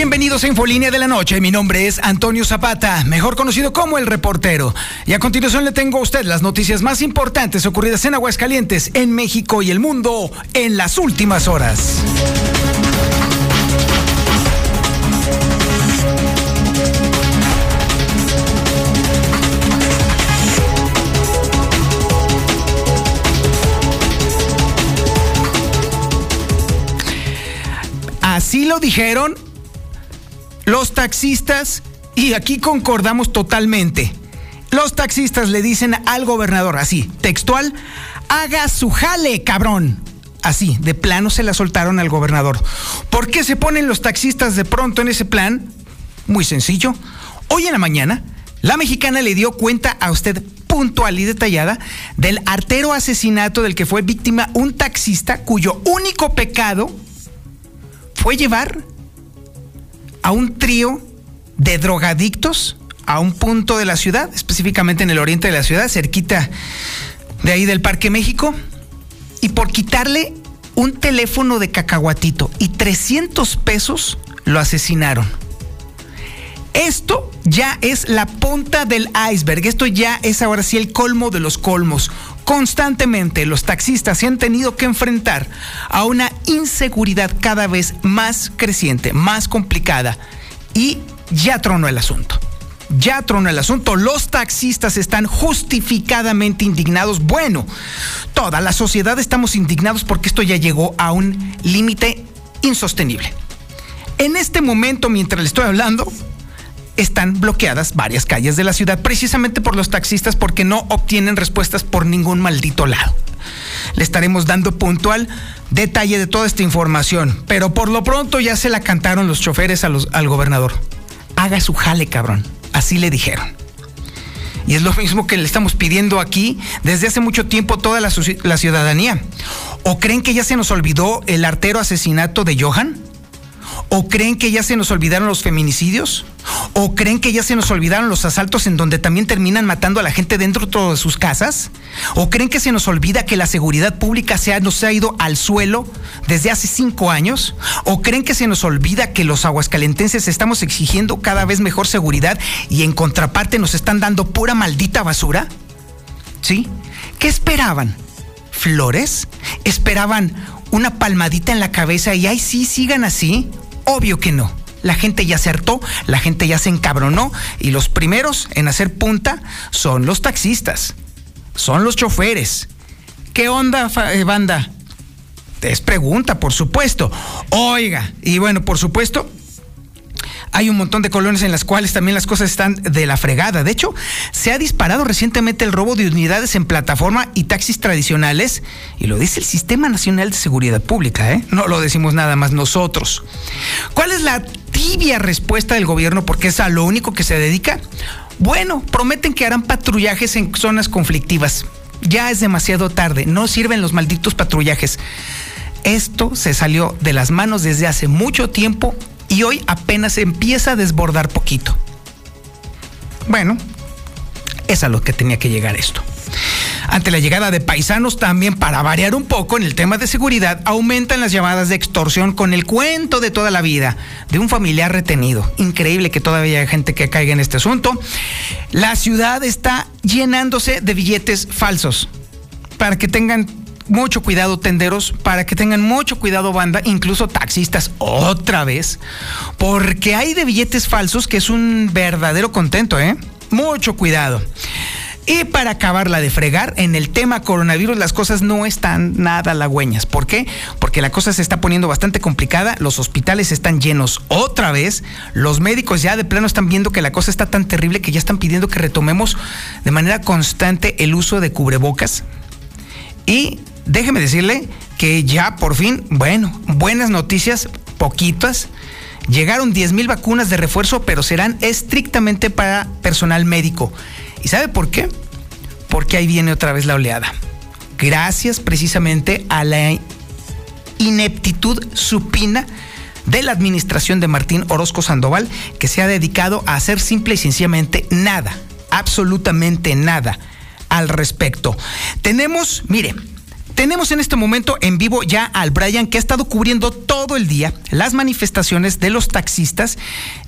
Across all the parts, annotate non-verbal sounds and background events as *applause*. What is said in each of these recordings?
Bienvenidos a Infolínea de la Noche. Mi nombre es Antonio Zapata, mejor conocido como El Reportero. Y a continuación le tengo a usted las noticias más importantes ocurridas en Aguascalientes, en México y el mundo en las últimas horas. Así lo dijeron los taxistas, y aquí concordamos totalmente, los taxistas le dicen al gobernador así, textual, haga su jale, cabrón. Así, de plano se la soltaron al gobernador. ¿Por qué se ponen los taxistas de pronto en ese plan? Muy sencillo. Hoy en la mañana, la mexicana le dio cuenta a usted puntual y detallada del artero asesinato del que fue víctima un taxista cuyo único pecado fue llevar a un trío de drogadictos a un punto de la ciudad, específicamente en el oriente de la ciudad, cerquita de ahí del Parque México, y por quitarle un teléfono de cacahuatito y 300 pesos lo asesinaron. Esto ya es la punta del iceberg, esto ya es ahora sí el colmo de los colmos. Constantemente los taxistas se han tenido que enfrentar a una inseguridad cada vez más creciente, más complicada y ya tronó el asunto. Ya tronó el asunto. Los taxistas están justificadamente indignados. Bueno, toda la sociedad estamos indignados porque esto ya llegó a un límite insostenible. En este momento, mientras le estoy hablando, están bloqueadas varias calles de la ciudad precisamente por los taxistas porque no obtienen respuestas por ningún maldito lado. Le estaremos dando puntual detalle de toda esta información, pero por lo pronto ya se la cantaron los choferes al gobernador. Haga su jale, cabrón. Así le dijeron. Y es lo mismo que le estamos pidiendo aquí desde hace mucho tiempo toda la, la ciudadanía. ¿O creen que ya se nos olvidó el artero asesinato de Johan? ¿O creen que ya se nos olvidaron los feminicidios? ¿O creen que ya se nos olvidaron los asaltos en donde también terminan matando a la gente dentro de sus casas? ¿O creen que se nos olvida que la seguridad pública se ha, nos ha ido al suelo desde hace cinco años? ¿O creen que se nos olvida que los aguascalentenses estamos exigiendo cada vez mejor seguridad y en contraparte nos están dando pura maldita basura? ¿Sí? ¿Qué esperaban? ¿Flores? ¿Esperaban una palmadita en la cabeza y ay sí, sigan así? Obvio que no. La gente ya se la gente ya se encabronó y los primeros en hacer punta son los taxistas, son los choferes. ¿Qué onda, eh, banda? Es pregunta, por supuesto. Oiga, y bueno, por supuesto, hay un montón de colonias en las cuales también las cosas están de la fregada. De hecho, se ha disparado recientemente el robo de unidades en plataforma y taxis tradicionales, y lo dice el Sistema Nacional de Seguridad Pública, ¿eh? No lo decimos nada más nosotros. ¿Cuál es la tibia respuesta del gobierno? Porque es a lo único que se dedica. Bueno, prometen que harán patrullajes en zonas conflictivas. Ya es demasiado tarde, no sirven los malditos patrullajes. Esto se salió de las manos desde hace mucho tiempo y hoy apenas empieza a desbordar poquito. Bueno, es a lo que tenía que llegar esto. Ante la llegada de paisanos también para variar un poco en el tema de seguridad, aumentan las llamadas de extorsión con el cuento de toda la vida de un familiar retenido. Increíble que todavía hay gente que caiga en este asunto. La ciudad está llenándose de billetes falsos para que tengan mucho cuidado tenderos, para que tengan mucho cuidado banda, incluso taxistas otra vez, porque hay de billetes falsos que es un verdadero contento, ¿eh? Mucho cuidado. Y para acabarla de fregar, en el tema coronavirus las cosas no están nada halagüeñas. ¿Por qué? Porque la cosa se está poniendo bastante complicada, los hospitales están llenos otra vez, los médicos ya de plano están viendo que la cosa está tan terrible que ya están pidiendo que retomemos de manera constante el uso de cubrebocas. Y déjeme decirle que ya por fin, bueno, buenas noticias, poquitas. Llegaron 10 mil vacunas de refuerzo, pero serán estrictamente para personal médico. ¿Y sabe por qué? Porque ahí viene otra vez la oleada. Gracias precisamente a la ineptitud supina de la administración de Martín Orozco Sandoval, que se ha dedicado a hacer simple y sencillamente nada, absolutamente nada al respecto. Tenemos, mire, tenemos en este momento en vivo ya al Brian que ha estado cubriendo todo el día las manifestaciones de los taxistas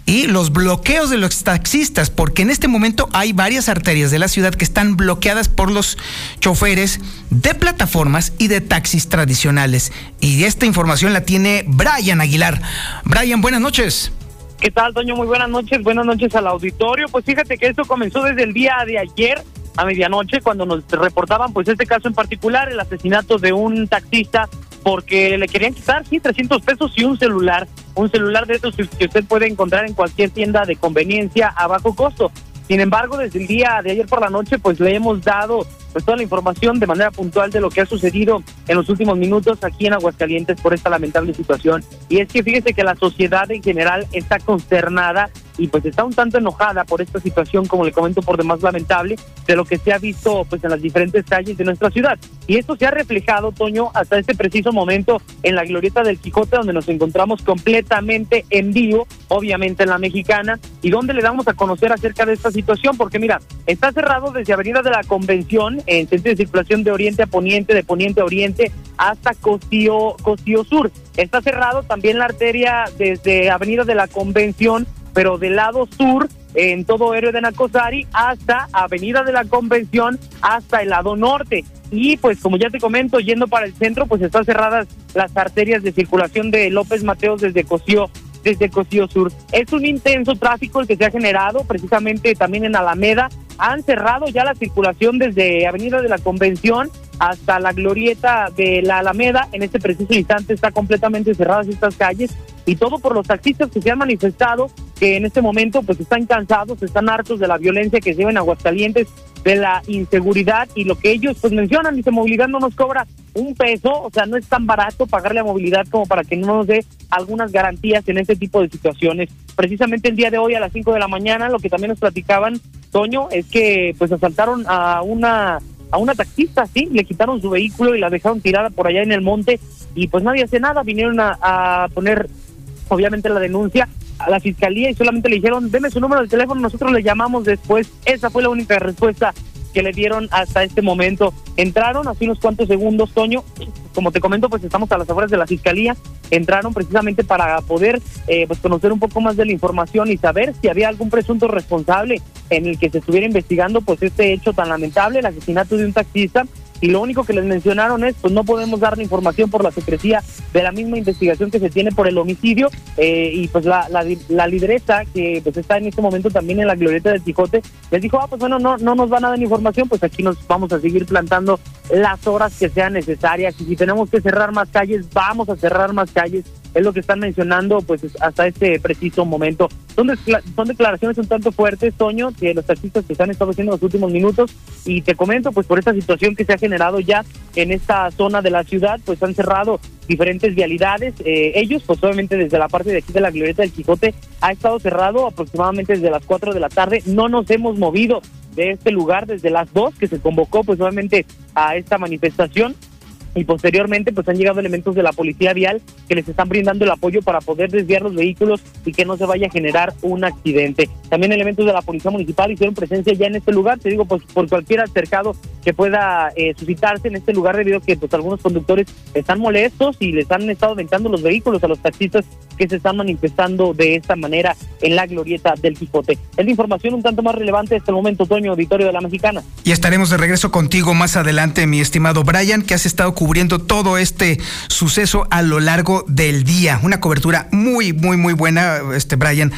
y los bloqueos de los taxistas, porque en este momento hay varias arterias de la ciudad que están bloqueadas por los choferes de plataformas y de taxis tradicionales. Y esta información la tiene Brian Aguilar. Brian, buenas noches. ¿Qué tal, Toño? Muy buenas noches. Buenas noches al auditorio. Pues fíjate que esto comenzó desde el día de ayer a medianoche cuando nos reportaban pues este caso en particular, el asesinato de un taxista porque le querían quitar, sí, 300 pesos y un celular, un celular de esos que usted puede encontrar en cualquier tienda de conveniencia a bajo costo. Sin embargo, desde el día de ayer por la noche, pues le hemos dado pues toda la información de manera puntual de lo que ha sucedido en los últimos minutos aquí en Aguascalientes por esta lamentable situación. Y es que fíjese que la sociedad en general está consternada y pues está un tanto enojada por esta situación, como le comento, por demás lamentable, de lo que se ha visto pues en las diferentes calles de nuestra ciudad. Y esto se ha reflejado, Toño, hasta este preciso momento en la glorieta del Quijote, donde nos encontramos completamente en vivo, obviamente en la mexicana, y donde le damos a conocer acerca de esta situación, porque mira, está cerrado desde Avenida de la Convención en sentido de circulación de oriente a poniente, de poniente a oriente, hasta Costío, Costío Sur. Está cerrado también la arteria desde Avenida de la Convención, pero del lado sur, en todo héroe de Nacosari, hasta Avenida de la Convención, hasta el lado norte. Y pues como ya te comento, yendo para el centro, pues están cerradas las arterias de circulación de López Mateos desde Cosío desde Cosío Sur. Es un intenso tráfico el que se ha generado precisamente también en Alameda han cerrado ya la circulación desde Avenida de la Convención hasta la glorieta de la Alameda. En este preciso instante está completamente cerradas estas calles y todo por los taxistas que se han manifestado que en este momento pues están cansados, están hartos de la violencia que se lleva en Aguascalientes, de la inseguridad y lo que ellos pues mencionan, dice movilidad no nos cobra un peso, o sea, no es tan barato pagarle a movilidad como para que no nos dé algunas garantías en este tipo de situaciones. Precisamente el día de hoy a las 5 de la mañana, lo que también nos platicaban, Toño, es que pues asaltaron a una a una taxista, sí, le quitaron su vehículo y la dejaron tirada por allá en el monte y pues nadie hace nada, vinieron a, a poner obviamente la denuncia a la fiscalía y solamente le dijeron, deme su número de teléfono, nosotros le llamamos después. Esa fue la única respuesta que le dieron hasta este momento. Entraron hace unos cuantos segundos, Toño, como te comento, pues estamos a las afueras de la fiscalía, entraron precisamente para poder eh, pues conocer un poco más de la información y saber si había algún presunto responsable en el que se estuviera investigando pues este hecho tan lamentable, el asesinato de un taxista y lo único que les mencionaron es, pues no podemos dar la información por la secrecía de la misma investigación que se tiene por el homicidio eh, y pues la, la, lideresa que pues está en este momento también en la glorieta del Quijote, les dijo, ah, pues bueno, no, no nos van a dar información, pues aquí nos vamos a seguir plantando las horas que sean necesarias y si tenemos que cerrar más calles, vamos a cerrar más calles es lo que están mencionando pues hasta este preciso momento. Son, son declaraciones un tanto fuertes, Toño, que los taxistas que están estado haciendo en los últimos minutos y te comento pues por esta situación que se ha generado ya en esta zona de la ciudad, pues han cerrado diferentes vialidades. Eh, ellos, pues obviamente desde la parte de aquí de la Glorieta del Quijote, ha estado cerrado aproximadamente desde las 4 de la tarde. No nos hemos movido de este lugar desde las 2 que se convocó pues obviamente a esta manifestación y posteriormente pues han llegado elementos de la policía vial que les están brindando el apoyo para poder desviar los vehículos y que no se vaya a generar un accidente. También elementos de la policía municipal hicieron presencia ya en este lugar, te digo, pues por cualquier altercado que pueda eh, suscitarse en este lugar debido a que pues algunos conductores están molestos y les han estado aventando los vehículos a los taxistas que se están manifestando de esta manera en la glorieta del Quijote. Es la información un tanto más relevante hasta el momento, Toño, auditorio de la Mexicana. Y estaremos de regreso contigo más adelante, mi estimado Brian, que has estado cubriendo todo este suceso a lo largo del día. Una cobertura muy, muy, muy buena, este Brian.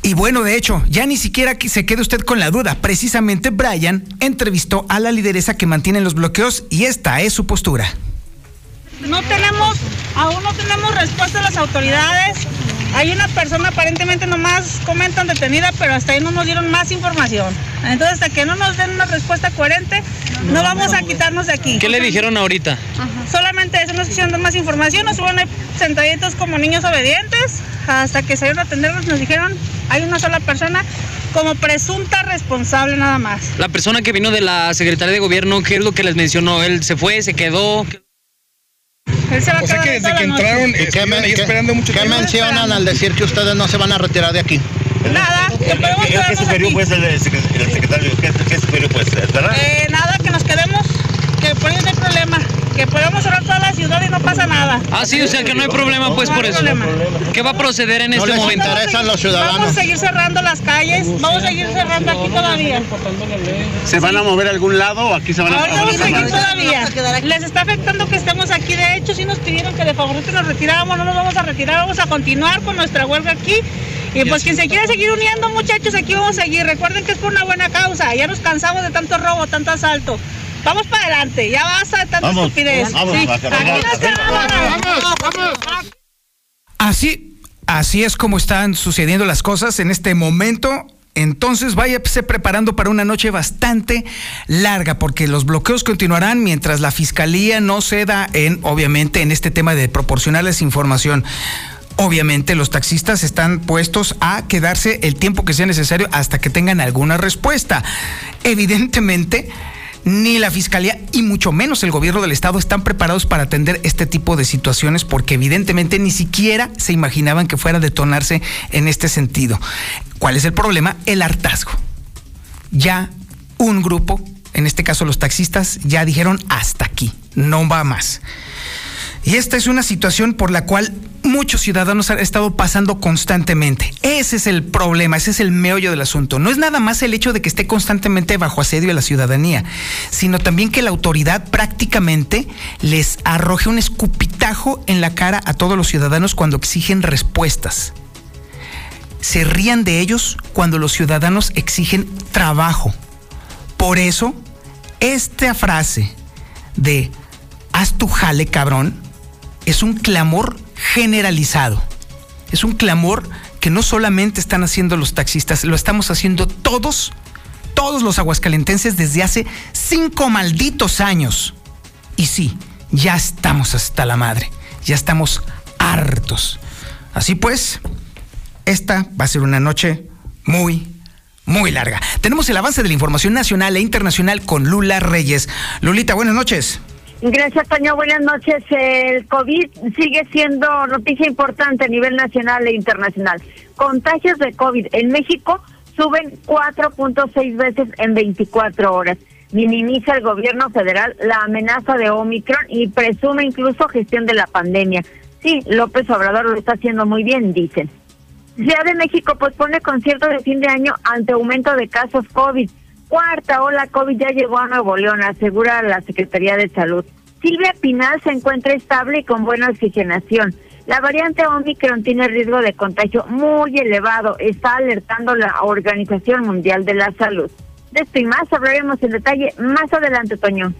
Y bueno, de hecho, ya ni siquiera se quede usted con la duda. Precisamente Brian entrevistó a la lideresa que mantiene los bloqueos y esta es su postura. No tenemos, aún no tenemos respuesta de las autoridades. Hay una persona aparentemente nomás comentan detenida, pero hasta ahí no nos dieron más información. Entonces, hasta que no nos den una respuesta coherente, no, vamos a quitarnos de aquí. ¿Qué le dijeron ahorita? Solamente eso, nos quisieron dar más información, nos subieron sentaditos como niños obedientes, hasta que salieron a atendernos, nos dijeron, hay una sola persona como presunta responsable nada más. La persona que vino de la Secretaría de Gobierno, ¿qué es lo que les mencionó? ¿Él se fue, se quedó? Él se va a O sea que ahí desde que entraron ¿Y qué, estuvieron men- ahí qué- esperando mucho qué mencionan al decir que ustedes no se van a retirar de aquí? Nada, que podemos ¿Qué, qué sugirió aquí. pues el, el secretario? ¿Qué, qué sugirió pues? ¿Verdad? Eh, nada, que nos quedemos, que por no hay problema, que podemos cerrar toda la ciudad y no pasa nada. Ah, sí, o sea que no hay problema pues No por hay eso. problema. ¿Qué va a proceder en No este les momento? interesa. interesan los ciudadanos. Vamos a seguir cerrando las calles, vamos a seguir cerrando aquí todavía. ¿Se van a mover a algún lado o aquí se van a Ahorita vamos a seguir todavía. Les está afectando que estemos aquí. De hecho, sí nos pidieron que de favor que nos retiráramos. No nos vamos a retirar, vamos a continuar con nuestra huelga aquí. Y pues quien se quiera seguir uniendo, muchachos, aquí vamos a seguir. Recuerden que es por una buena causa. Ya nos cansamos de tanto robo, tanto asalto. Vamos para adelante, ya basta de tanta Vamos, estupidez. vamos, Sí, vamos, aquí vamos, nos quedamos. Así, así es como están sucediendo las cosas en este momento. Entonces váyase preparando para una noche bastante larga, porque los bloqueos continuarán mientras la fiscalía no ceda en, obviamente, en este tema de proporcionarles información. Obviamente los taxistas están puestos a quedarse el tiempo que sea necesario hasta que tengan alguna respuesta. Evidentemente, ni la fiscalía y mucho menos el gobierno del estado están preparados para atender este tipo de situaciones porque evidentemente ni siquiera se imaginaban que fuera a detonarse en este sentido. ¿Cuál es el problema? El hartazgo. Ya un grupo, en este caso los taxistas, ya dijeron hasta aquí, no va más. Y esta es una situación por la cual muchos ciudadanos han estado pasando constantemente. Ese es el problema, ese es el meollo del asunto. No es nada más el hecho de que esté constantemente bajo asedio a la ciudadanía, sino también que la autoridad prácticamente les arroje un escupitajo en la cara a todos los ciudadanos cuando exigen respuestas. Se rían de ellos cuando los ciudadanos exigen trabajo. Por eso, esta frase de haz tu jale, cabrón, es un clamor generalizado. Es un clamor que no solamente están haciendo los taxistas, lo estamos haciendo todos, todos los aguascalentenses desde hace cinco malditos años. Y sí, ya estamos hasta la madre, ya estamos hartos. Así pues, esta va a ser una noche muy, muy larga. Tenemos el avance de la información nacional e internacional con Lula Reyes. Lulita, buenas noches. Gracias, Toño. Buenas noches. El COVID sigue siendo noticia importante a nivel nacional e internacional. Contagios de COVID en México suben 4.6 veces en 24 horas. Minimiza el gobierno federal la amenaza de Omicron y presume incluso gestión de la pandemia. Sí, López Obrador lo está haciendo muy bien, dicen. Ciudad de México pospone concierto de fin de año ante aumento de casos COVID. Cuarta ola COVID ya llegó a Nuevo León, asegura la Secretaría de Salud. Silvia Pinal se encuentra estable y con buena oxigenación. La variante Omicron tiene riesgo de contagio muy elevado, está alertando la Organización Mundial de la Salud. De esto y más hablaremos en detalle más adelante, Toño.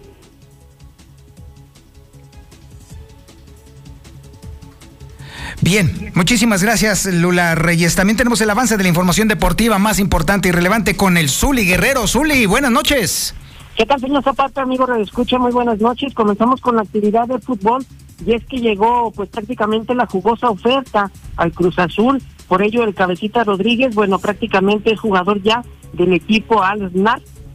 Bien, muchísimas gracias Lula Reyes. También tenemos el avance de la información deportiva más importante y relevante con el Zuli Guerrero. Zuli, buenas noches. ¿Qué tal, señor Zapata, amigo Escucha? Muy buenas noches. Comenzamos con la actividad de fútbol y es que llegó pues prácticamente la jugosa oferta al Cruz Azul. Por ello, el Cabecita Rodríguez, bueno, prácticamente es jugador ya del equipo Al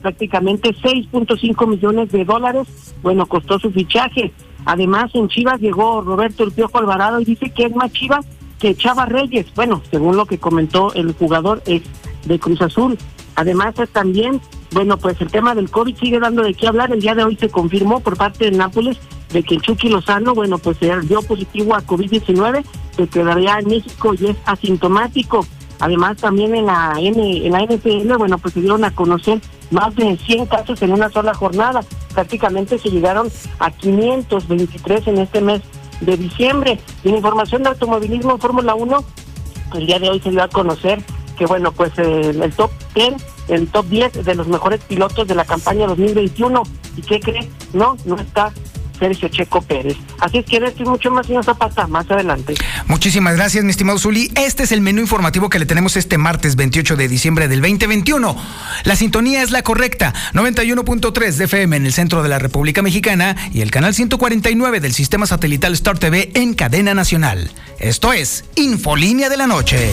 prácticamente 6.5 millones de dólares, bueno, costó su fichaje. Además, en Chivas llegó Roberto El Piojo Alvarado y dice que es más Chivas que Chava Reyes. Bueno, según lo que comentó el jugador es de Cruz Azul. Además, también, bueno, pues el tema del COVID sigue dando de qué hablar. El día de hoy se confirmó por parte de Nápoles de que Chucky Lozano, bueno, pues se dio positivo a COVID-19, se quedaría en México y es asintomático. Además, también en la N, en la NFL, bueno, pues se dieron a conocer más de 100 casos en una sola jornada. Prácticamente se llegaron a 523 en este mes de diciembre. Y en información de automovilismo Fórmula 1, el día de hoy se dio a conocer que, bueno, pues el top 10, el top 10 de los mejores pilotos de la campaña 2021. ¿Y qué cree? No, no está Sergio Checo Pérez. Así es que esto y mucho más, señor Zapata, más adelante. Muchísimas gracias, mi estimado Zuli. Este es el menú informativo que le tenemos este martes 28 de diciembre del 2021. La sintonía es la correcta, 91.3 de FM en el centro de la República Mexicana y el canal 149 del sistema satelital Star TV en cadena nacional. Esto es Infolínea de la Noche.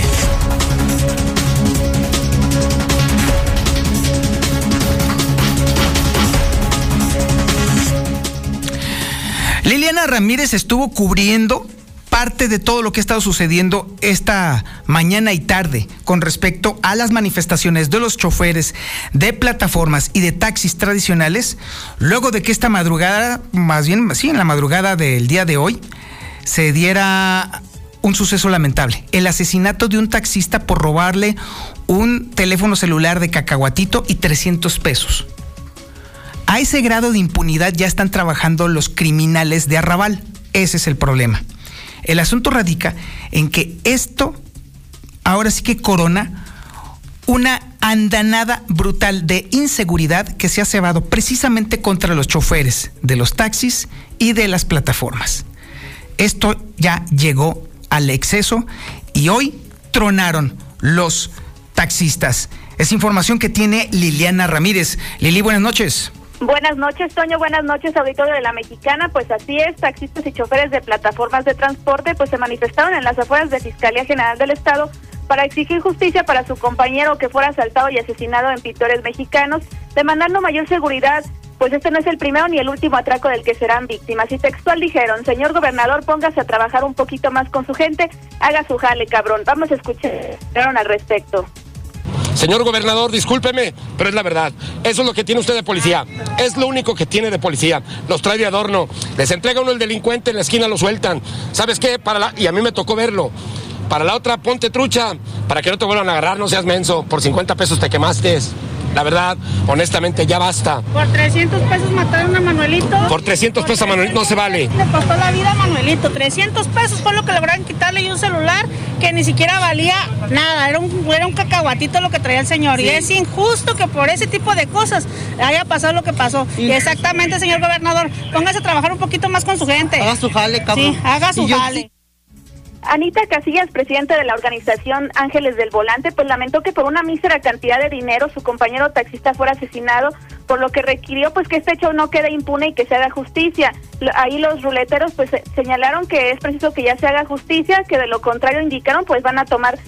Ramírez estuvo cubriendo parte de todo lo que ha estado sucediendo esta mañana y tarde con respecto a las manifestaciones de los choferes de plataformas y de taxis tradicionales, luego de que esta madrugada, más bien, sí, en la madrugada del día de hoy, se diera un suceso lamentable, el asesinato de un taxista por robarle un teléfono celular de cacahuatito y 300 pesos. A ese grado de impunidad ya están trabajando los criminales de Arrabal. Ese es el problema. El asunto radica en que esto ahora sí que corona una andanada brutal de inseguridad que se ha cebado precisamente contra los choferes de los taxis y de las plataformas. Esto ya llegó al exceso y hoy tronaron los taxistas. Es información que tiene Liliana Ramírez. Lili, buenas noches. Buenas noches, Toño. Buenas noches, auditorio de la Mexicana. Pues así es, taxistas y choferes de plataformas de transporte pues se manifestaron en las afueras de Fiscalía General del Estado para exigir justicia para su compañero que fuera asaltado y asesinado en Pintores Mexicanos, demandando mayor seguridad. Pues este no es el primero ni el último atraco del que serán víctimas. Y textual dijeron, señor gobernador, póngase a trabajar un poquito más con su gente, haga su jale, cabrón. Vamos a escuchar al respecto. Señor gobernador, discúlpeme, pero es la verdad. Eso es lo que tiene usted de policía. Es lo único que tiene de policía. Los trae de adorno. Les entrega uno el delincuente, en la esquina lo sueltan. ¿Sabes qué? Para la... Y a mí me tocó verlo. Para la otra, ponte trucha. Para que no te vuelvan a agarrar, no seas menso. Por 50 pesos te quemaste. La verdad, honestamente, ya basta. Por 300 pesos mataron a Manuelito. Por 300 pesos a Manuelito no se vale. Le costó la vida a Manuelito. 300 pesos fue lo que lograron quitarle y un celular que ni siquiera valía nada. Era un, era un cacahuatito lo que traía el señor. Y es injusto que por ese tipo de cosas haya pasado lo que pasó. Y exactamente, señor gobernador, póngase a trabajar un poquito más con su gente. Haga su jale, cabrón. Sí, haga su jale. Anita Casillas, presidenta de la organización Ángeles del Volante, pues lamentó que por una mísera cantidad de dinero su compañero taxista fuera asesinado, por lo que requirió pues que este hecho no quede impune y que se haga justicia. Ahí los ruleteros pues señalaron que es preciso que ya se haga justicia, que de lo contrario indicaron pues van a tomar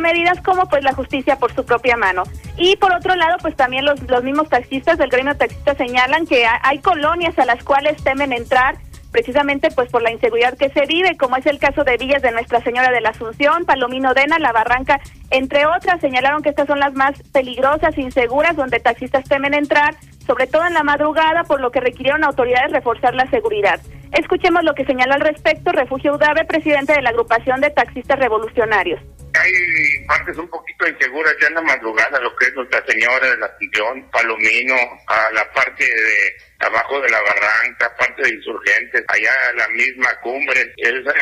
medidas como pues la justicia por su propia mano. Y por otro lado, pues también los, los mismos taxistas del gremio taxista señalan que hay colonias a las cuales temen entrar precisamente pues por la inseguridad que se vive, como es el caso de Villas de Nuestra Señora de la Asunción, Palomino Dena, La Barranca, entre otras, señalaron que estas son las más peligrosas, inseguras, donde taxistas temen entrar, sobre todo en la madrugada, por lo que requirieron autoridades reforzar la seguridad. Escuchemos lo que señala al respecto Refugio Udave, presidente de la agrupación de taxistas revolucionarios hay partes un poquito inseguras ya en la madrugada, lo que es Nuestra Señora de la Asunción, Palomino, a la parte de abajo de la barranca, parte de insurgentes, allá la misma cumbre. Esas,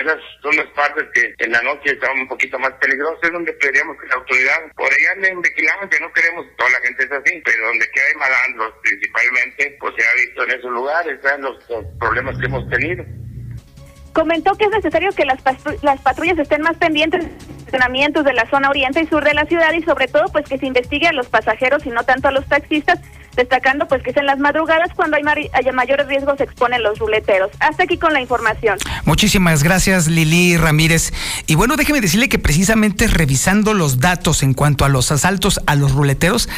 son las partes que en la noche están un poquito más peligrosas, es donde queremos que la autoridad, por allá anden vigilando, que no queremos, toda la gente es así, pero donde que hay malandros principalmente, pues se ha visto en esos lugares, los, los problemas que hemos tenido. Comentó que es necesario que las, las patrullas estén más pendientes de la zona oriente y sur de la ciudad y sobre todo pues que se investigue a los pasajeros y no tanto a los taxistas destacando pues que es en las madrugadas cuando hay, mayores riesgos se exponen los ruleteros. Hasta aquí con la información. Muchísimas gracias Lili Ramírez. Y bueno, déjeme decirle que precisamente revisando los datos en cuanto a los asaltos a los ruleteros,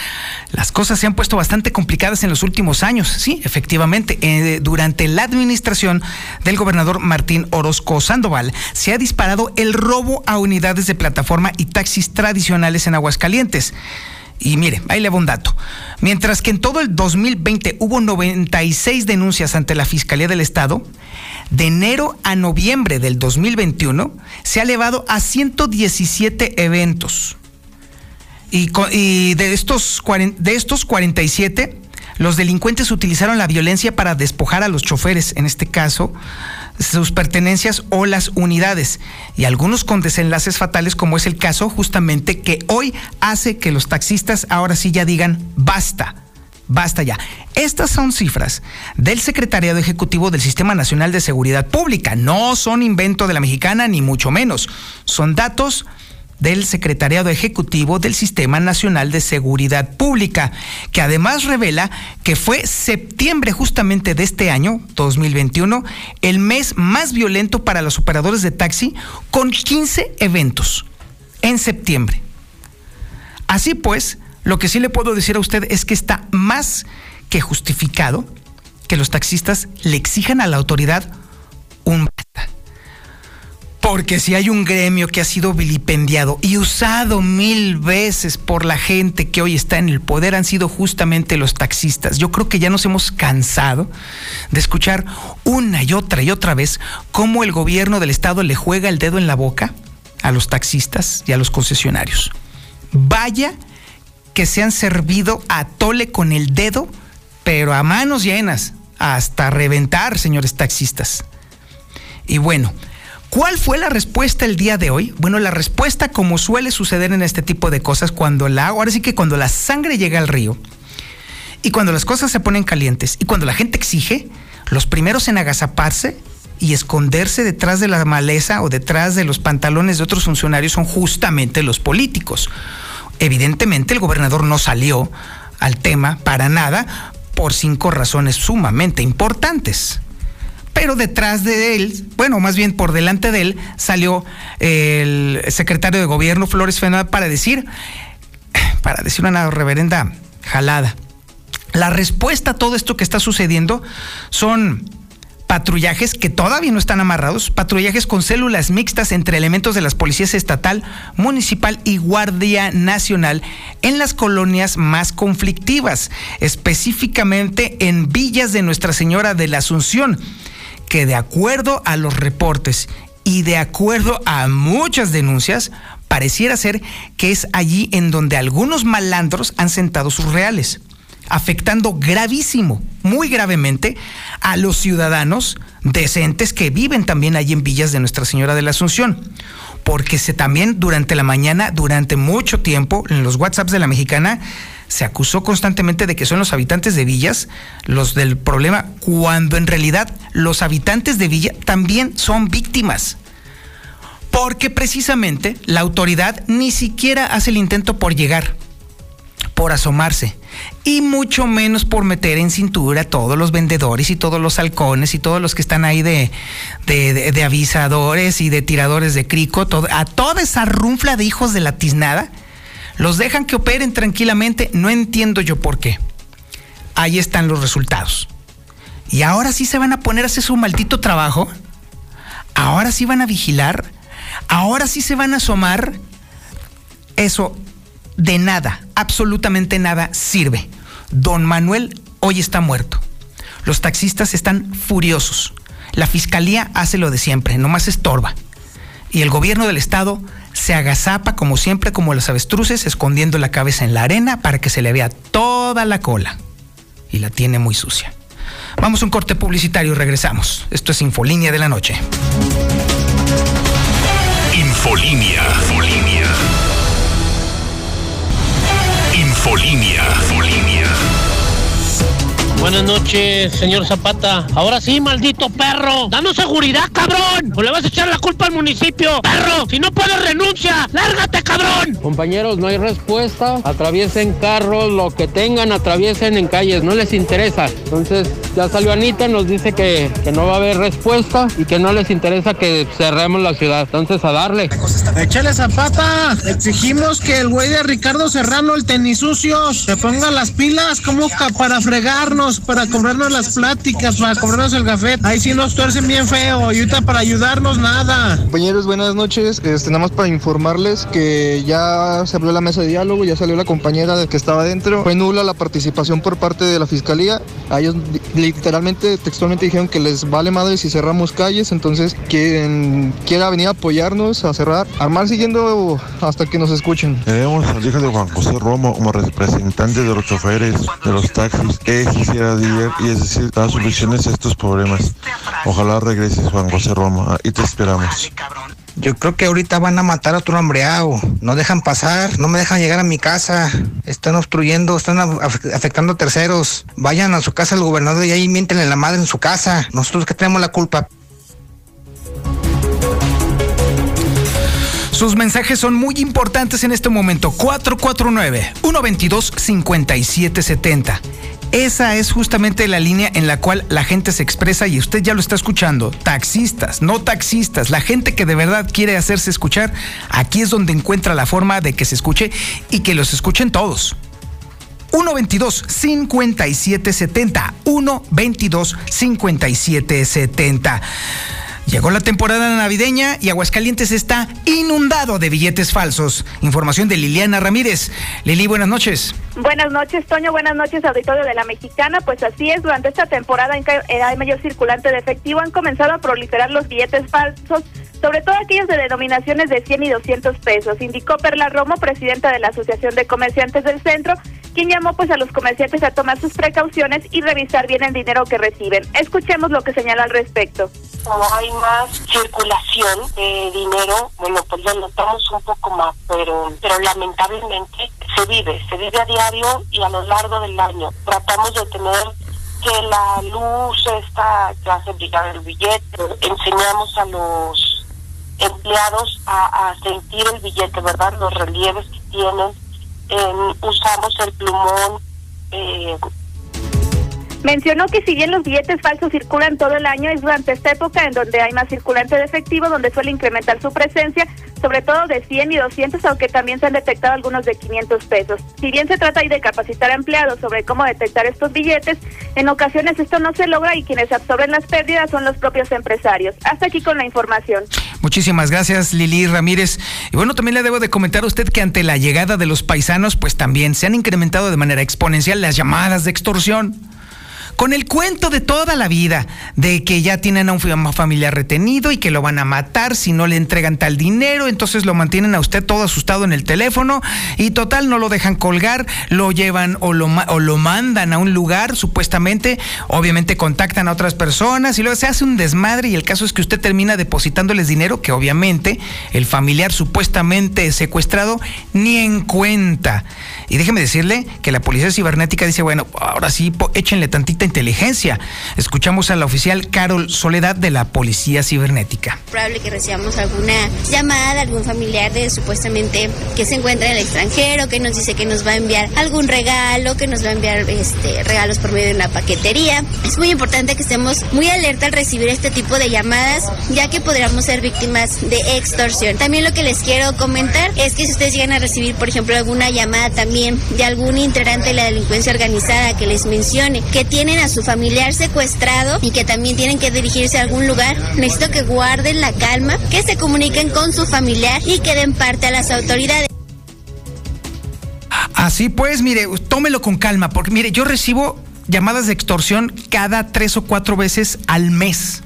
las cosas se han puesto bastante complicadas en los últimos años. Sí, efectivamente, eh, durante la administración del gobernador Martín Orozco Sandoval se ha disparado el robo a unidades de plataforma y taxis tradicionales en Aguascalientes. Y mire, ahí le va un dato. Mientras que en todo el 2020 hubo 96 denuncias ante la Fiscalía del Estado, de enero a noviembre del 2021 se ha elevado a 117 eventos. Y, de, estos, de estos 47, los delincuentes utilizaron la violencia para despojar a los choferes, en este caso, sus pertenencias o las unidades y algunos con desenlaces fatales como es el caso justamente que hoy hace que los taxistas ahora sí ya digan basta Basta ya. Estas son cifras del Secretariado Ejecutivo del Sistema Nacional de Seguridad Pública. No son invento de la mexicana, ni mucho menos. Son datos del Secretariado Ejecutivo del Sistema Nacional de Seguridad Pública, que además revela que fue septiembre justamente de este año, 2021, el mes más violento para los operadores de taxi, con 15 eventos en septiembre. Así pues, lo que sí le puedo decir a usted es que está más que justificado que los taxistas le exijan a la autoridad un basta. Porque si hay un gremio que ha sido vilipendiado y usado mil veces por la gente que hoy está en el poder, han sido justamente los taxistas. Yo creo que ya nos hemos cansado de escuchar una y otra y otra vez cómo el gobierno del Estado le juega el dedo en la boca a los taxistas y a los concesionarios. Vaya que se han servido a tole con el dedo, pero a manos llenas, hasta reventar, señores taxistas. Y bueno, ¿cuál fue la respuesta el día de hoy? Bueno, la respuesta, como suele suceder en este tipo de cosas, cuando la ahora sí que cuando la sangre llega al río y cuando las cosas se ponen calientes y cuando la gente exige, los primeros en agazaparse y esconderse detrás de la maleza o detrás de los pantalones de otros funcionarios son justamente los políticos. Evidentemente el gobernador no salió al tema para nada por cinco razones sumamente importantes. Pero detrás de él, bueno, más bien por delante de él, salió el secretario de gobierno Flores Fenoa para decir, *clears throat* para decir una reverenda jalada. La respuesta a todo esto que está sucediendo son patrullajes que todavía no están amarrados, patrullajes con células mixtas entre elementos de las policías estatal, municipal y guardia nacional en las colonias más conflictivas, específicamente en villas de Nuestra Señora de la Asunción, que de acuerdo a los reportes y de acuerdo a muchas denuncias, pareciera ser que es allí en donde algunos malandros han sentado sus reales afectando gravísimo, muy gravemente, a los ciudadanos decentes que viven también allí en villas de Nuestra Señora de la Asunción. Porque se también durante la mañana, durante mucho tiempo, en los WhatsApps de la mexicana, se acusó constantemente de que son los habitantes de villas los del problema, cuando en realidad los habitantes de villa también son víctimas. Porque precisamente la autoridad ni siquiera hace el intento por llegar, por asomarse y mucho menos por meter en cintura a todos los vendedores y todos los halcones y todos los que están ahí de, de, avisadores y de tiradores de crico, a toda esa runfla de hijos de la tiznada, los dejan que operen tranquilamente, no entiendo yo por qué. Ahí están los resultados. Y ahora sí se van a poner a hacer su maldito trabajo. Ahora sí van a vigilar. Ahora sí se van a asomar. Eso de nada, absolutamente nada sirve. Don Manuel hoy está muerto. Los taxistas están furiosos. La fiscalía hace lo de siempre, nomás estorba. Y el gobierno del estado se agazapa como siempre como los avestruces, escondiendo la cabeza en la arena para que se le vea toda la cola. Y la tiene muy sucia. Vamos a un corte publicitario y regresamos. Esto es Infolínea de la Noche. Infolínea. Infolínea. Infolínea. Infolínea. Buenas noches, señor Zapata. Ahora sí, maldito perro. Danos seguridad, cabrón. O le vas a echar la culpa al municipio. Perro, si no puedes renuncia. Lárgate, cabrón. Compañeros, no hay respuesta. Atraviesen carros, lo que tengan, atraviesen en calles. No les interesa. Entonces, ya salió Anita, nos dice que, que no va a haber respuesta y que no les interesa que cerremos la ciudad. Entonces, a darle. Échale Zapata. Exigimos que el güey de Ricardo Serrano, el tenis sucio, se ponga las pilas como para fregarnos para cobrarnos las pláticas, para cobrarnos el café. Ahí sí nos tuercen bien feo. Y ahorita para ayudarnos, nada. Compañeros, buenas noches. Este, nada más para informarles que ya se abrió la mesa de diálogo, ya salió la compañera que estaba dentro. Fue nula la participación por parte de la fiscalía. A ellos literalmente, textualmente dijeron que les vale madre si cerramos calles. Entonces, quien quiera venir a apoyarnos, a cerrar, armar siguiendo hasta que nos escuchen. Tenemos al hijo de Juan José Romo como representante de los choferes de los taxis. Que quisiera y es decir, dar soluciones a estos problemas. Ojalá regreses Juan José Roma y te esperamos. Yo creo que ahorita van a matar a otro hambreado. No dejan pasar, no me dejan llegar a mi casa. Están obstruyendo, están af- afectando a terceros. Vayan a su casa al gobernador y ahí miéntenle la madre en su casa. Nosotros que tenemos la culpa. Sus mensajes son muy importantes en este momento. 449-122-5770. Esa es justamente la línea en la cual la gente se expresa y usted ya lo está escuchando. Taxistas, no taxistas, la gente que de verdad quiere hacerse escuchar, aquí es donde encuentra la forma de que se escuche y que los escuchen todos. 122-5770. 122-5770. Llegó la temporada navideña y Aguascalientes está inundado de billetes falsos. Información de Liliana Ramírez. Lili, buenas noches. Buenas noches, Toño. Buenas noches, auditorio de la Mexicana. Pues así es, durante esta temporada en que hay mayor circulante de efectivo han comenzado a proliferar los billetes falsos, sobre todo aquellos de denominaciones de 100 y 200 pesos, indicó Perla Romo, presidenta de la Asociación de Comerciantes del Centro, quien llamó pues a los comerciantes a tomar sus precauciones y revisar bien el dinero que reciben. Escuchemos lo que señala al respecto. como hay más circulación de dinero, bueno, pues lo notamos un poco más, pero, pero lamentablemente se vive, se vive a diario y a lo largo del año. Tratamos de tener que la luz esta hace brillar el billete, enseñamos a los empleados a, a sentir el billete, ¿verdad? Los relieves que tienen, em, usamos el plumón, eh, Mencionó que si bien los billetes falsos circulan todo el año, es durante esta época en donde hay más circulante de efectivo, donde suele incrementar su presencia, sobre todo de 100 y 200, aunque también se han detectado algunos de 500 pesos. Si bien se trata ahí de capacitar a empleados sobre cómo detectar estos billetes, en ocasiones esto no se logra y quienes absorben las pérdidas son los propios empresarios. Hasta aquí con la información. Muchísimas gracias, Lili Ramírez. Y bueno, también le debo de comentar a usted que ante la llegada de los paisanos, pues también se han incrementado de manera exponencial las llamadas de extorsión. Con el cuento de toda la vida, de que ya tienen a un fam- familiar retenido y que lo van a matar si no le entregan tal dinero, entonces lo mantienen a usted todo asustado en el teléfono y total no lo dejan colgar, lo llevan o lo, o lo mandan a un lugar supuestamente, obviamente contactan a otras personas y luego se hace un desmadre y el caso es que usted termina depositándoles dinero que obviamente el familiar supuestamente secuestrado ni en cuenta. Y déjeme decirle que la policía cibernética dice, bueno, ahora sí, échenle tantita inteligencia. Escuchamos a la oficial Carol Soledad de la Policía Cibernética. probable que recibamos alguna llamada de algún familiar de supuestamente que se encuentra en el extranjero, que nos dice que nos va a enviar algún regalo, que nos va a enviar este, regalos por medio de una paquetería. Es muy importante que estemos muy alerta al recibir este tipo de llamadas, ya que podríamos ser víctimas de extorsión. También lo que les quiero comentar es que si ustedes llegan a recibir, por ejemplo, alguna llamada también de algún integrante de la delincuencia organizada que les mencione que a su familiar secuestrado y que también tienen que dirigirse a algún lugar, necesito que guarden la calma, que se comuniquen con su familiar y que den parte a las autoridades. Así pues, mire, tómelo con calma, porque mire, yo recibo llamadas de extorsión cada tres o cuatro veces al mes.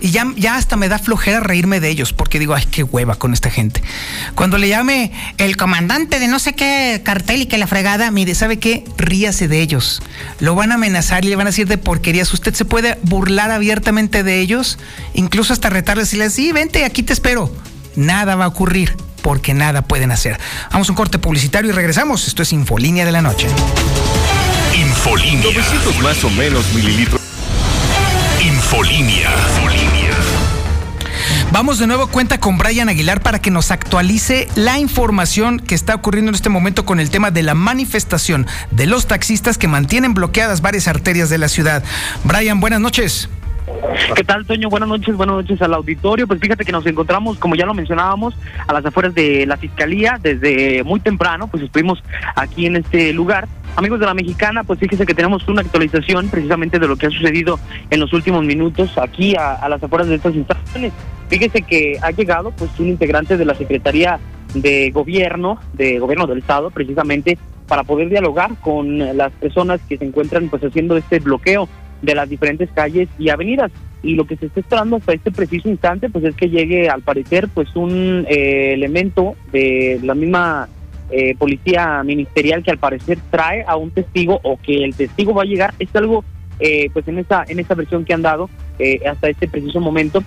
Y ya, ya hasta me da flojera reírme de ellos, porque digo, ay, qué hueva con esta gente. Cuando le llame el comandante de no sé qué cartel y que la fregada, mire, ¿sabe qué? Ríase de ellos. Lo van a amenazar y le van a decir de porquerías. Usted se puede burlar abiertamente de ellos, incluso hasta retarles y les sí, vente, aquí te espero. Nada va a ocurrir, porque nada pueden hacer. Vamos a un corte publicitario y regresamos. Esto es Infolínea de la Noche. Infolínea. 900 más o menos mililitros. Infolínea. Vamos de nuevo cuenta con Brian Aguilar para que nos actualice la información que está ocurriendo en este momento con el tema de la manifestación de los taxistas que mantienen bloqueadas varias arterias de la ciudad. Brian, buenas noches. ¿Qué tal, Toño? Buenas noches, buenas noches al auditorio. Pues fíjate que nos encontramos, como ya lo mencionábamos, a las afueras de la Fiscalía desde muy temprano, pues estuvimos aquí en este lugar. Amigos de la Mexicana, pues fíjese que tenemos una actualización precisamente de lo que ha sucedido en los últimos minutos aquí a, a las afueras de estas instalaciones. Fíjese que ha llegado pues un integrante de la Secretaría de Gobierno, de Gobierno del Estado, precisamente para poder dialogar con las personas que se encuentran pues haciendo este bloqueo de las diferentes calles y avenidas. Y lo que se está esperando hasta este preciso instante pues es que llegue al parecer pues un eh, elemento de la misma eh, policía ministerial que al parecer trae a un testigo o que el testigo va a llegar. Es algo eh, pues en esta en esta versión que han dado eh, hasta este preciso momento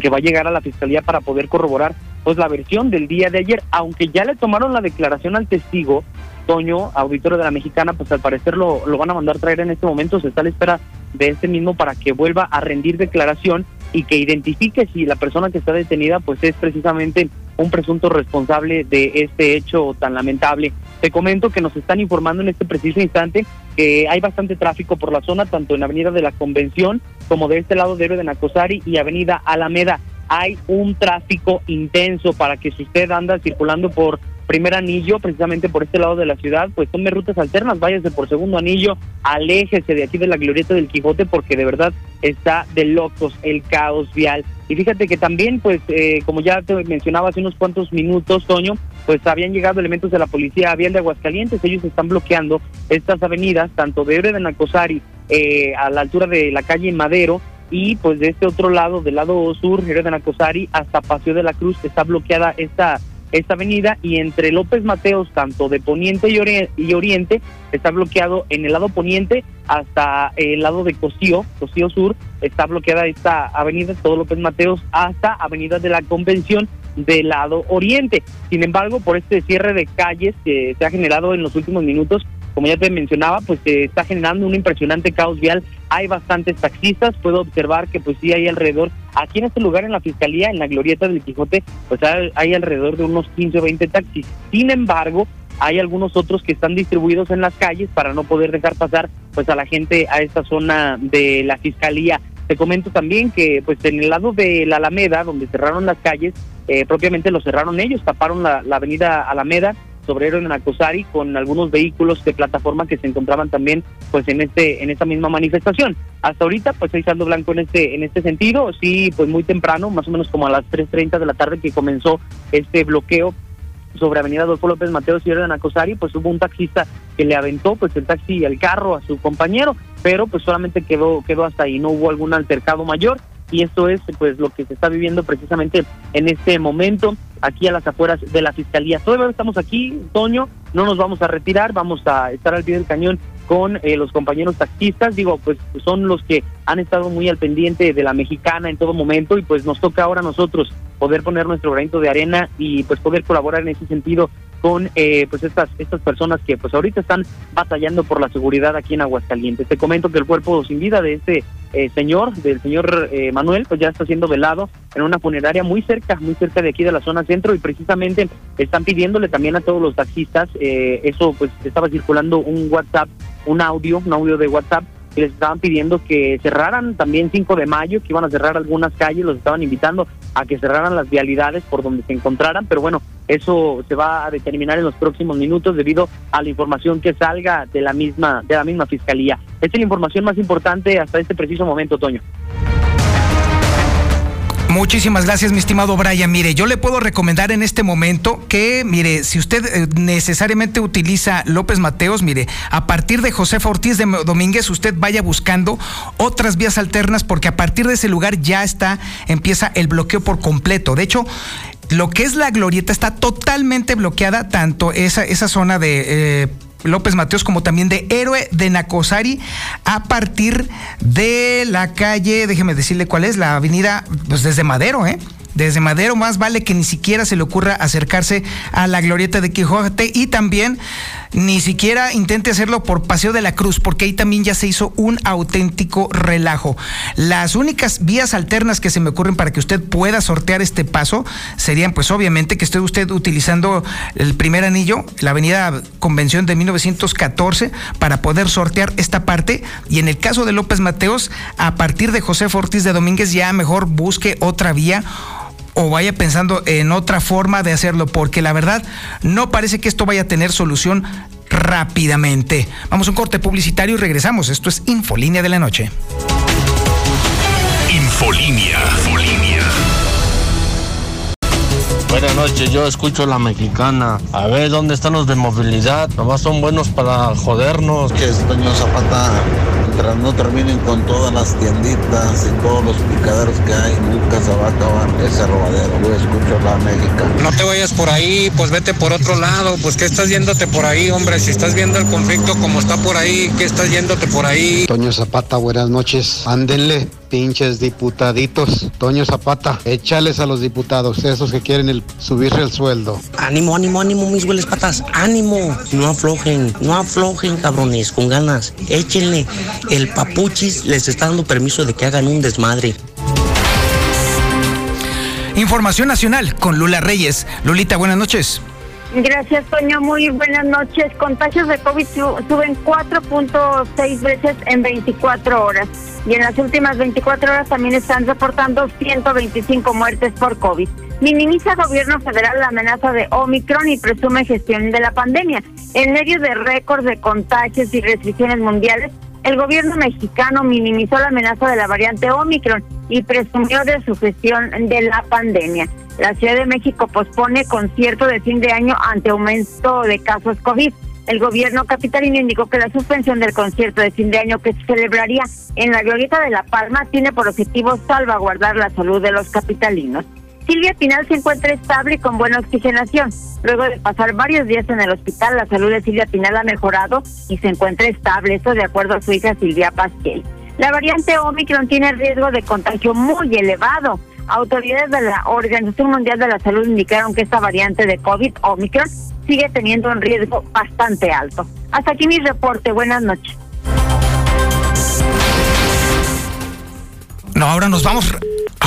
que va a llegar a la fiscalía para poder corroborar pues la versión del día de ayer, aunque ya le tomaron la declaración al testigo, Toño, auditorio de la Mexicana, pues al parecer lo, lo van a mandar traer en este momento, se está a la espera de este mismo para que vuelva a rendir declaración y que identifique si la persona que está detenida pues es precisamente un presunto responsable de este hecho tan lamentable. Te comento que nos están informando en este preciso instante que hay bastante tráfico por la zona, tanto en Avenida de la Convención como de este lado de Héroe de Nacosari y Avenida Alameda. Hay un tráfico intenso para que si usted anda circulando por primer anillo, precisamente por este lado de la ciudad, pues tome rutas alternas, váyase por segundo anillo, aléjese de aquí de la glorieta del Quijote porque de verdad está de locos el caos vial. Y fíjate que también, pues, eh, como ya te mencionaba hace unos cuantos minutos, Toño, pues habían llegado elementos de la policía vial de Aguascalientes, ellos están bloqueando estas avenidas, tanto de Ebre de Nacosari, eh, a la altura de la calle Madero, y pues de este otro lado, del lado sur, Ebre de Nacosari, hasta Paseo de la Cruz, está bloqueada esta esta avenida y entre López Mateos, tanto de poniente y, oriente, está bloqueado en el lado poniente hasta el lado de Cocío, Cocío Sur, está bloqueada esta avenida, todo López Mateos, hasta Avenida de la Convención del lado oriente. Sin embargo, por este cierre de calles que se ha generado en los últimos minutos, como ya te mencionaba, pues se está generando un impresionante caos vial. Hay bastantes taxistas, puedo observar que pues sí hay alrededor, aquí en este lugar en la Fiscalía, en la Glorieta del Quijote, pues hay, alrededor de unos 15 o 20 taxis. Sin embargo, hay algunos otros que están distribuidos en las calles para no poder dejar pasar pues a la gente a esta zona de la Fiscalía. Te comento también que pues en el lado de la Alameda, donde cerraron las calles, eh, propiamente lo cerraron ellos, taparon la avenida Alameda, Sobrero en Acosari con algunos vehículos de plataforma que se encontraban también pues en este en esta misma manifestación. Hasta ahorita pues hay saldo blanco en este en este sentido, sí, pues muy temprano, más o menos como a las 3:30 de la tarde que comenzó este bloqueo sobre Avenida Adolfo López Mateos y de Acosari, pues hubo un taxista que le aventó pues el taxi y el carro a su compañero, pero pues solamente quedó quedó hasta ahí, no hubo algún altercado mayor y esto es pues lo que se está viviendo precisamente en este momento aquí a las afueras de la fiscalía. Todavía estamos aquí, Toño, no nos vamos a retirar, vamos a estar al pie del cañón con eh, los compañeros taxistas, digo, pues son los que han estado muy al pendiente de la mexicana en todo momento y pues nos toca ahora a nosotros poder poner nuestro granito de arena y pues poder colaborar en ese sentido con eh, pues estas estas personas que pues ahorita están batallando por la seguridad aquí en Aguascalientes. Te comento que el cuerpo sin vida de este eh, señor, del señor eh, Manuel, pues ya está siendo velado en una funeraria muy cerca, muy cerca de aquí de la zona centro y precisamente están pidiéndole también a todos los taxistas, eso pues estaba circulando un WhatsApp, un audio, un audio de WhatsApp y les estaban pidiendo que cerraran también 5 de mayo, que iban a cerrar algunas calles, los estaban invitando a que cerraran las vialidades por donde se encontraran, pero bueno, eso se va a determinar en los próximos minutos debido a la información que salga de la misma de la misma fiscalía. Esta es la información más importante hasta este preciso momento, Toño. Muchísimas gracias, mi estimado Brian. Mire, yo le puedo recomendar en este momento que, mire, si usted eh, necesariamente utiliza López Mateos, mire, a partir de José Ortiz de Domínguez, usted vaya buscando otras vías alternas porque a partir de ese lugar ya está, empieza el bloqueo por completo. De hecho, lo que es la glorieta está totalmente bloqueada, tanto esa, esa zona de... Eh, López Mateos como también de Héroe de Nacosari a partir de la calle, déjeme decirle cuál es, la avenida, pues desde Madero, ¿eh? desde Madero, más vale que ni siquiera se le ocurra acercarse a la glorieta de Quijote y también ni siquiera intente hacerlo por Paseo de la Cruz, porque ahí también ya se hizo un auténtico relajo. Las únicas vías alternas que se me ocurren para que usted pueda sortear este paso serían, pues obviamente, que esté usted utilizando el primer anillo, la avenida Convención de 1914, para poder sortear esta parte. Y en el caso de López Mateos, a partir de José Ortiz de Domínguez, ya mejor busque otra vía o vaya pensando en otra forma de hacerlo, porque la verdad no parece que esto vaya a tener solución rápidamente. Vamos a un corte publicitario y regresamos. Esto es Infolínea de la Noche. Infolínea. Infolínea. Buenas noches, yo escucho la mexicana. A ver, ¿dónde están los de movilidad? Nomás son buenos para jodernos. Que es, doña Zapata, mientras no terminen con todas las tienditas y todos los picaderos que hay, nunca se va a acabar ese robadero. Yo escucho la México. No te vayas por ahí, pues vete por otro lado. Pues ¿qué estás yéndote por ahí, hombre? Si estás viendo el conflicto como está por ahí, ¿qué estás yéndote por ahí? Toño Zapata, buenas noches. Ándenle, pinches diputaditos. Toño Zapata, échales a los diputados, esos que quieren el, subirse el sueldo. Ánimo, ánimo, ánimo, mis hueles patas. Ánimo. No aflojen, no aflojen, cabrones, con ganas. Échenle. El papuchis les está dando permiso de que hagan un desmadre. Información nacional con Lula Reyes. Lulita, buenas noches. Gracias, Toño. Muy buenas noches. Contagios de COVID su- suben 4.6 veces en 24 horas. Y en las últimas 24 horas también están reportando 125 muertes por COVID. Minimiza gobierno federal la amenaza de Omicron y presume gestión de la pandemia. En medio de récords de contagios y restricciones mundiales, el gobierno mexicano minimizó la amenaza de la variante Omicron y presumió de su gestión de la pandemia. La Ciudad de México pospone concierto de fin de año ante aumento de casos COVID. El gobierno capitalino indicó que la suspensión del concierto de fin de año que se celebraría en la Glorieta de La Palma tiene por objetivo salvaguardar la salud de los capitalinos. Silvia Pinal se encuentra estable y con buena oxigenación. Luego de pasar varios días en el hospital, la salud de Silvia Pinal ha mejorado y se encuentra estable, esto de acuerdo a su hija Silvia Pasquel. La variante Omicron tiene riesgo de contagio muy elevado. Autoridades de la Organización Mundial de la Salud indicaron que esta variante de COVID, Omicron, sigue teniendo un riesgo bastante alto. Hasta aquí mi reporte. Buenas noches. No, ahora nos vamos,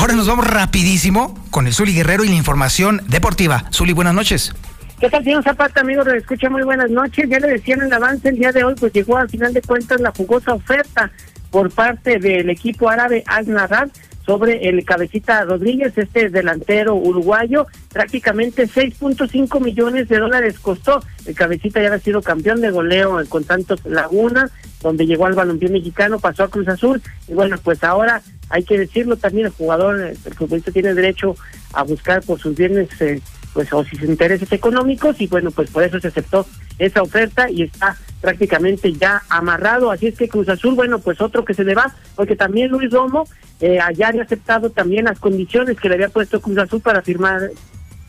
ahora nos vamos rapidísimo con el Zuli Guerrero y la información deportiva. Zuli, buenas noches. ¿Qué tal, señor Zapata, amigo? Lo escucha muy buenas noches. Ya le decían en el avance el día de hoy, pues llegó al final de cuentas la jugosa oferta por parte del equipo árabe Al Nassr sobre el cabecita Rodríguez, este delantero uruguayo, prácticamente 6.5 millones de dólares costó. El cabecita ya había sido campeón de goleo con tantos Laguna, donde llegó al balompié mexicano, pasó a Cruz Azul, y bueno, pues ahora hay que decirlo también, el jugador, eh, el futbolista tiene derecho a buscar por sus bienes, eh, pues o sus intereses económicos, y bueno, pues por eso se aceptó esa oferta y está prácticamente ya amarrado. Así es que Cruz Azul, bueno, pues otro que se le va, porque también Luis Romo eh, allá había aceptado también las condiciones que le había puesto Cruz Azul para firmar,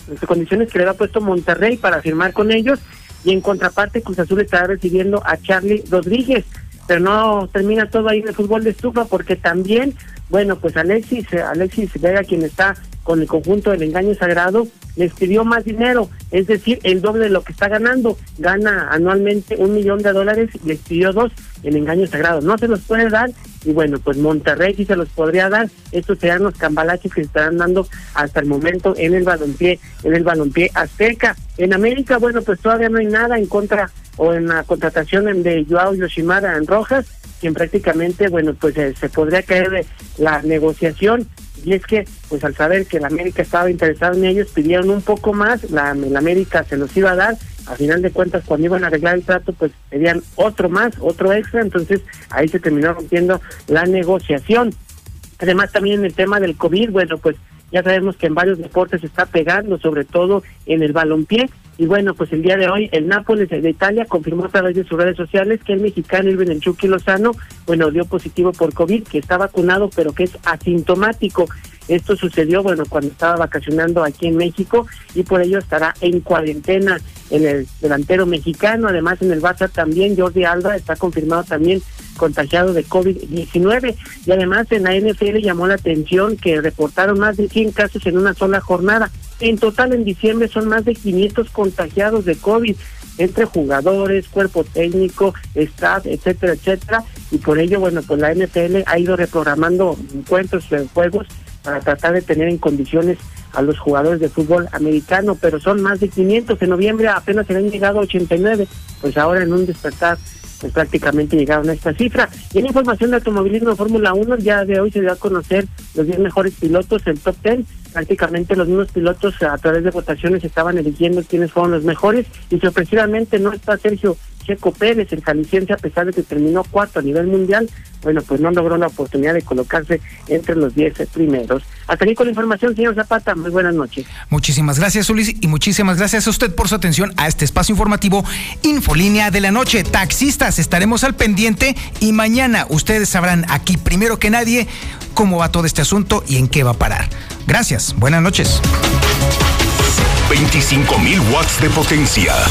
las condiciones que le había puesto Monterrey para firmar con ellos, y en contraparte Cruz Azul estará recibiendo a Charlie Rodríguez. Pero no termina todo ahí en el fútbol de estufa porque también, bueno, pues Alexis, eh, Alexis Vega, quien está con el conjunto del engaño sagrado, les pidió más dinero, es decir, el doble de lo que está ganando. Gana anualmente un millón de dólares les pidió dos en engaño sagrado. No se los puede dar y bueno, pues Monterrey sí se los podría dar. Estos serán los cambalaches que se estarán dando hasta el momento en el balompié, en el balompié azteca. En América, bueno, pues todavía no hay nada en contra o en la contratación de Joao Yoshimara en Rojas, quien prácticamente, bueno, pues eh, se podría caer de la negociación y es que pues al saber que la América estaba interesada en ellos pidieron un poco más, la, la América se los iba a dar, a final de cuentas cuando iban a arreglar el trato pues pedían otro más, otro extra, entonces ahí se terminó rompiendo la negociación. Además también el tema del COVID, bueno pues ya sabemos que en varios deportes está pegando, sobre todo en el balompié, y bueno, pues el día de hoy el Nápoles de Italia confirmó a través de sus redes sociales que el mexicano Irving El Chucky Lozano, bueno, dio positivo por COVID, que está vacunado pero que es asintomático. Esto sucedió, bueno, cuando estaba vacacionando aquí en México y por ello estará en cuarentena en el delantero mexicano. Además, en el Barça también Jordi Alba está confirmado también contagiado de COVID-19. Y además en la NFL llamó la atención que reportaron más de 100 casos en una sola jornada. En total en diciembre son más de 500 contagiados de COVID entre jugadores, cuerpo técnico, staff, etcétera, etcétera. Y por ello, bueno, pues la NFL ha ido reprogramando encuentros, juegos para tratar de tener en condiciones a los jugadores de fútbol americano, pero son más de 500. En noviembre apenas se han llegado a 89, pues ahora en un despertar pues prácticamente llegaron a esta cifra. Y en información de automovilismo Fórmula 1, ya de hoy se dio a conocer los 10 mejores pilotos, el top 10. Prácticamente los mismos pilotos a través de votaciones estaban eligiendo quiénes fueron los mejores y sorpresivamente no está Sergio Checo Pérez, el jalisciense, a pesar de que terminó cuarto a nivel mundial, bueno, pues no logró la oportunidad de colocarse entre los 10 primeros. Hasta aquí con la información, señor Zapata. Muy buenas noches. Muchísimas gracias, Ulis, y muchísimas gracias a usted por su atención a este espacio informativo Infolínea de la Noche. Taxistas, estaremos al pendiente y mañana ustedes sabrán aquí primero que nadie cómo va todo este asunto y en qué va a parar. Gracias, buenas noches. 25.000 watts de potencia.